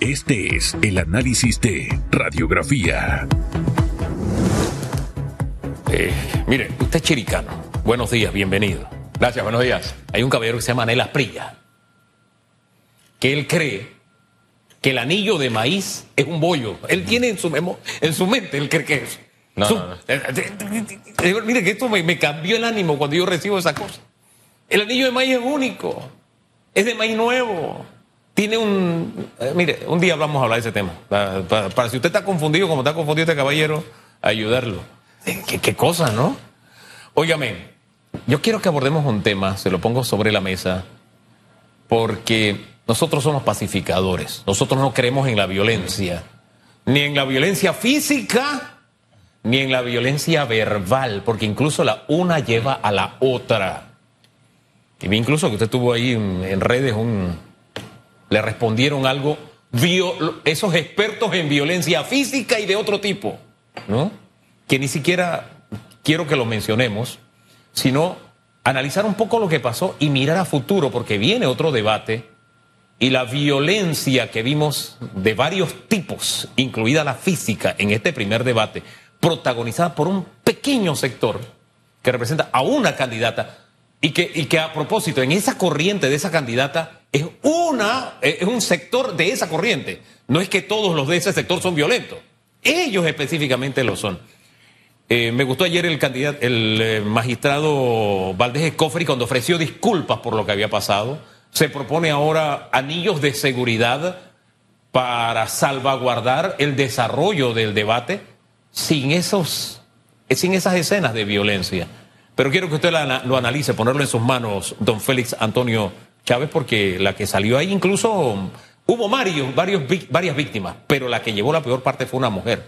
Este es el análisis de radiografía. Eh, mire, usted es chiricano. Buenos días, bienvenido. Gracias, buenos días. Hay un caballero que se llama Anel Asprilla, que él cree que el anillo de maíz es un bollo. Él tiene en su, memo- en su mente, él cree que es. No, Su- no, no. eh, eh, eh, Mire que esto me, me cambió el ánimo cuando yo recibo esa cosa. El anillo de maíz es único. Es de maíz nuevo. Tiene un... eh, mire, un día vamos a hablar de ese tema. Para, si usted está confundido, como está confundido este caballero, ayudarlo. Eh, ¿Qué, qué cosa, no? Óigame, yo quiero que abordemos un tema, se lo pongo sobre la mesa, porque nosotros somos pacificadores. Nosotros no creemos en la violencia, ni en la violencia física, ni en la violencia verbal, porque incluso la una lleva a la otra. Y vi incluso que usted tuvo ahí en redes un... Le respondieron algo, esos expertos en violencia física y de otro tipo, ¿no? Que ni siquiera quiero que lo mencionemos, sino analizar un poco lo que pasó y mirar a futuro, porque viene otro debate y la violencia que vimos de varios tipos, incluida la física, en este primer debate, protagonizada por un pequeño sector que representa a una candidata y que, y que a propósito, en esa corriente de esa candidata es una, es un sector de esa corriente. No es que todos los de ese sector son violentos. Ellos específicamente lo son. Eh, me gustó ayer el candidato, el eh, magistrado Valdés Escofri cuando ofreció disculpas por lo que había pasado. Se propone ahora anillos de seguridad para salvaguardar el desarrollo del debate sin esos, eh, sin esas escenas de violencia. Pero quiero que usted lo analice, ponerlo en sus manos, don Félix Antonio Chávez, porque la que salió ahí incluso hubo varios, varias víctimas, pero la que llevó la peor parte fue una mujer.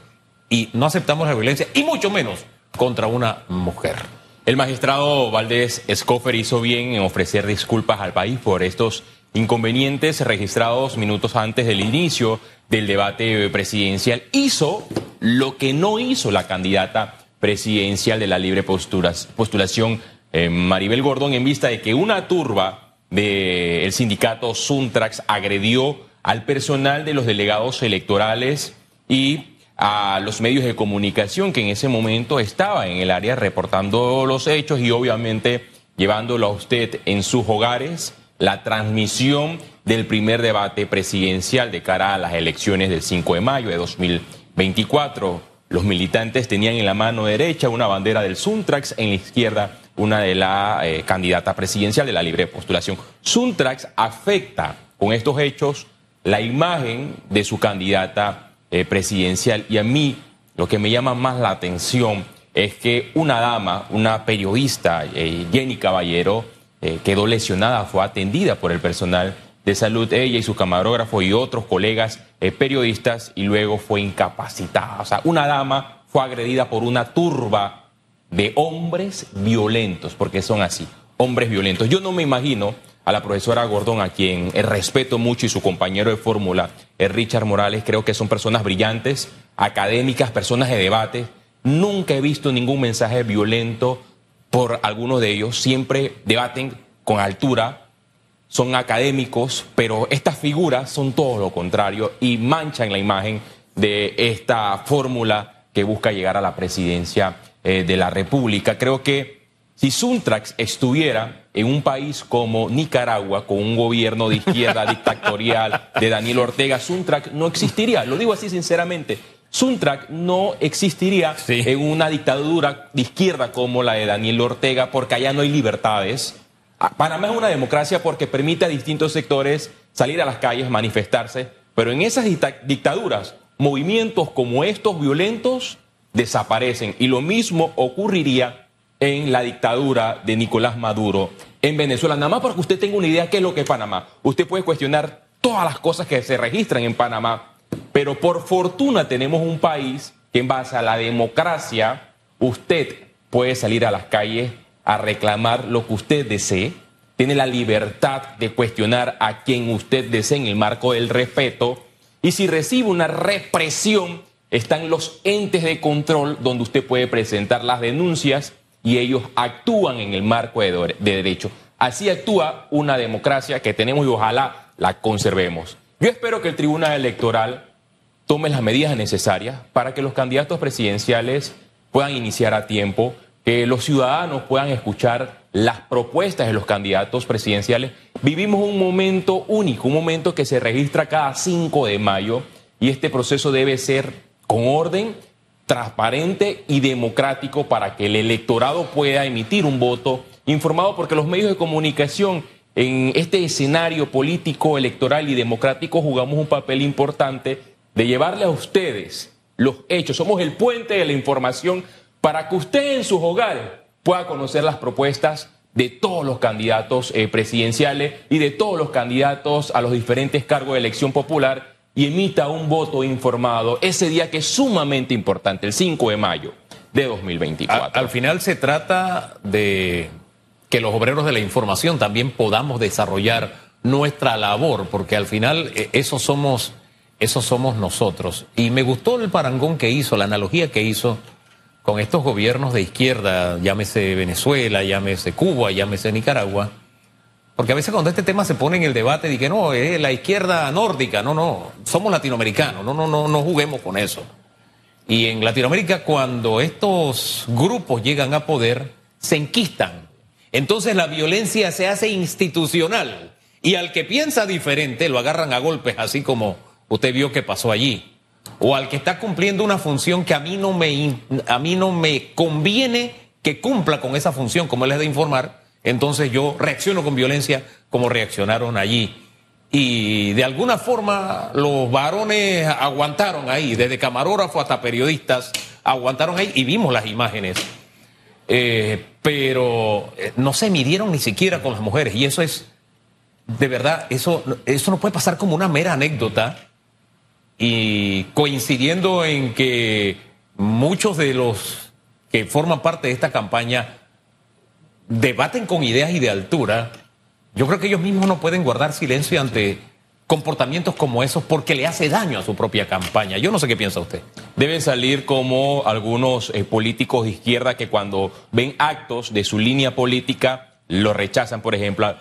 Y no aceptamos la violencia, y mucho menos contra una mujer. El magistrado Valdés Escofer hizo bien en ofrecer disculpas al país por estos inconvenientes registrados minutos antes del inicio del debate presidencial. Hizo lo que no hizo la candidata presidencial de la libre posturas- postulación, eh, Maribel Gordón, en vista de que una turba del sindicato Suntrax agredió al personal de los delegados electorales y a los medios de comunicación que en ese momento estaba en el área reportando los hechos y obviamente llevándolo a usted en sus hogares la transmisión del primer debate presidencial de cara a las elecciones del 5 de mayo de 2024. Los militantes tenían en la mano derecha una bandera del Suntrax, en la izquierda una de la eh, candidata presidencial de la libre postulación. Suntrax afecta con estos hechos la imagen de su candidata eh, presidencial y a mí lo que me llama más la atención es que una dama, una periodista, eh, Jenny Caballero, eh, quedó lesionada, fue atendida por el personal de salud, ella y su camarógrafo y otros colegas eh, periodistas y luego fue incapacitada. O sea, una dama fue agredida por una turba de hombres violentos, porque son así, hombres violentos. Yo no me imagino a la profesora Gordón, a quien eh, respeto mucho, y su compañero de fórmula, eh, Richard Morales, creo que son personas brillantes, académicas, personas de debate. Nunca he visto ningún mensaje violento por algunos de ellos, siempre debaten con altura, son académicos, pero estas figuras son todo lo contrario y manchan la imagen de esta fórmula que busca llegar a la presidencia eh, de la República. Creo que si Suntrax estuviera en un país como Nicaragua, con un gobierno de izquierda dictatorial de Daniel Ortega, Suntrax no existiría. Lo digo así sinceramente. Suntrax no existiría Sí. en una dictadura de izquierda como la de Daniel Ortega, porque allá no hay libertades. Ah, Panamá es una democracia porque permite a distintos sectores salir a las calles, manifestarse, pero en esas dicta- dictaduras, movimientos como estos violentos desaparecen. Y lo mismo ocurriría en la dictadura de Nicolás Maduro en Venezuela. Nada más para que usted tenga una idea qué es lo que es Panamá. Usted puede cuestionar todas las cosas que se registran en Panamá, pero por fortuna tenemos un país que en base a la democracia usted puede salir a las calles a reclamar lo que usted desee, tiene la libertad de cuestionar a quien usted desee en el marco del respeto y si recibe una represión están los entes de control donde usted puede presentar las denuncias y ellos actúan en el marco de, de derecho. Así actúa una democracia que tenemos y ojalá la conservemos. Yo espero que el Tribunal Electoral tome las medidas necesarias para que los candidatos presidenciales puedan iniciar a tiempo, que los ciudadanos puedan escuchar las propuestas de los candidatos presidenciales. Vivimos un momento único, un momento que se registra cada 5 de mayo y este proceso debe ser con orden, transparente y democrático para que el electorado pueda emitir un voto informado porque los medios de comunicación en este escenario político, electoral y democrático jugamos un papel importante de llevarle a ustedes los hechos. Somos el puente de la información para que usted en sus hogares pueda conocer las propuestas de todos los candidatos eh, presidenciales y de todos los candidatos a los diferentes cargos de elección popular y emita un voto informado ese día que es sumamente importante, el 5 de mayo de 2024. al final se trata de que los obreros de la información también podamos desarrollar nuestra labor, porque al final eh, eso somos, eso somos nosotros. Y me gustó el parangón que hizo, la analogía que hizo con estos gobiernos de izquierda, llámese Venezuela, llámese Cuba, llámese Nicaragua, porque a veces cuando este tema se pone en el debate, dije, no, es la izquierda nórdica, no, no, somos latinoamericanos, no, no, no, no juguemos con eso. Y en Latinoamérica, cuando estos grupos llegan a poder, se enquistan entonces la violencia se hace institucional y al que piensa diferente lo agarran a golpes, así como usted vio que pasó allí. O al que está cumpliendo una función que a mí no me, a mí no me conviene que cumpla con esa función, como él es de informar, entonces yo reacciono con violencia como reaccionaron allí. Y de alguna forma los varones aguantaron ahí, desde camarógrafo hasta periodistas, aguantaron ahí y vimos las imágenes. Eh, pero eh, no se midieron ni siquiera con las mujeres. Y eso es, de verdad, eso, eso no puede pasar como una mera anécdota. Y coincidiendo en que muchos de los que forman parte de esta campaña debaten con ideas y de altura, yo creo que ellos mismos no pueden guardar silencio ante comportamientos como esos porque le hace daño a su propia campaña. Yo no sé qué piensa usted. Deben salir como algunos eh, políticos de izquierda que cuando ven actos de su línea política lo rechazan, por ejemplo.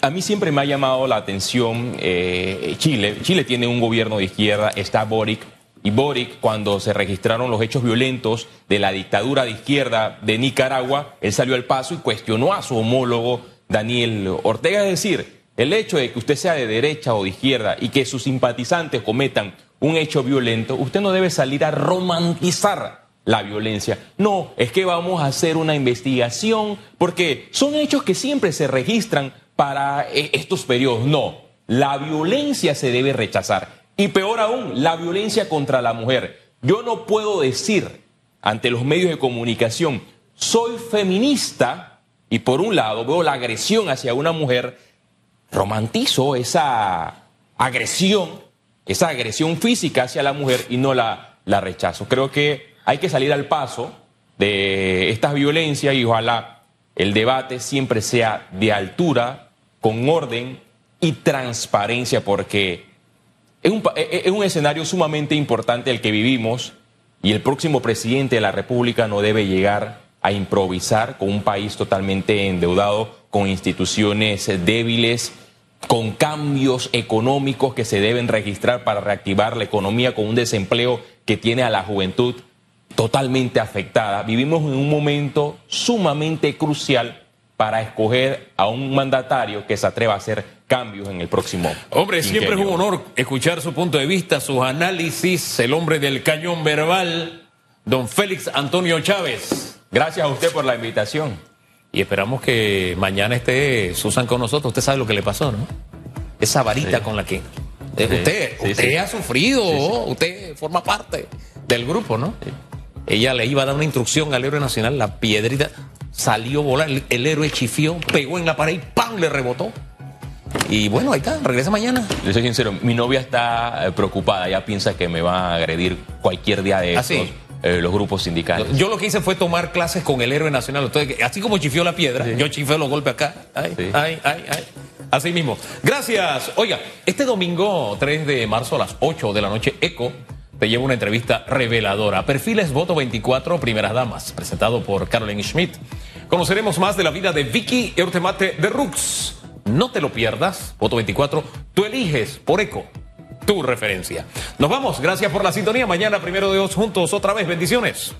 A mí siempre me ha llamado la atención eh, Chile. Chile tiene un gobierno de izquierda, está Boric. Y Boric, cuando se registraron los hechos violentos de la dictadura de izquierda de Nicaragua, él salió al paso y cuestionó a su homólogo Daniel Ortega. Es decir, el hecho de que usted sea de derecha o de izquierda y que sus simpatizantes cometan un hecho violento, usted no debe salir a romantizar la violencia. No, es que vamos a hacer una investigación porque son hechos que siempre se registran para eh, estos periodos. No, la violencia se debe rechazar. Y peor aún, la violencia contra la mujer. Yo no puedo decir ante los medios de comunicación, soy feminista y por un lado veo la agresión hacia una mujer romantizo esa agresión, esa agresión física hacia la mujer y no la, la rechazo. Creo que hay que salir al paso de estas violencias y ojalá el debate siempre sea de altura, con orden y transparencia, porque es un, es un escenario sumamente importante el que vivimos y el próximo presidente de la República no debe llegar a improvisar con un país totalmente endeudado, con instituciones débiles, con cambios económicos que se deben registrar para reactivar la economía, con un desempleo que tiene a la juventud totalmente afectada. Vivimos en un momento sumamente crucial para escoger a un mandatario que se atreva a hacer cambios en el próximo. Hombre, siempre es un honor escuchar su punto de vista, sus análisis, el hombre del cañón verbal, don Félix Antonio Chávez. Gracias a usted por la invitación. Y esperamos que mañana esté Susan con nosotros. Usted sabe lo que le pasó, ¿no? Esa varita con la que... Eh, usted usted ha sufrido, usted forma parte del grupo, ¿no? Ella le iba a dar una instrucción al héroe nacional, la piedrita salió volar, el, héroe chifió, pegó en la pared y ¡pam! le rebotó. Y bueno, ahí está, regresa mañana. Le soy sincero, mi novia está eh, preocupada, ella piensa que me va a agredir cualquier día de ¿Ah, estos. Eh, los grupos sindicales. Yo lo que hice fue tomar clases con el héroe nacional. Entonces, así como chifió la piedra, yo chifé los golpes acá. Ay, ay, ay, ay. Así mismo. Gracias. Oiga, este domingo 3 de marzo a las 8 de la noche, ECO te lleva una entrevista reveladora. Perfiles Voto 24, Primeras Damas, presentado por Caroline Schmidt. Conoceremos más de la vida de Vicky Eurtemate de Rux. No te lo pierdas. Voto 24, tú eliges por ECO. tu referencia. Nos vamos, gracias por la sintonía. Mañana, primero de dos, juntos otra vez. Bendiciones.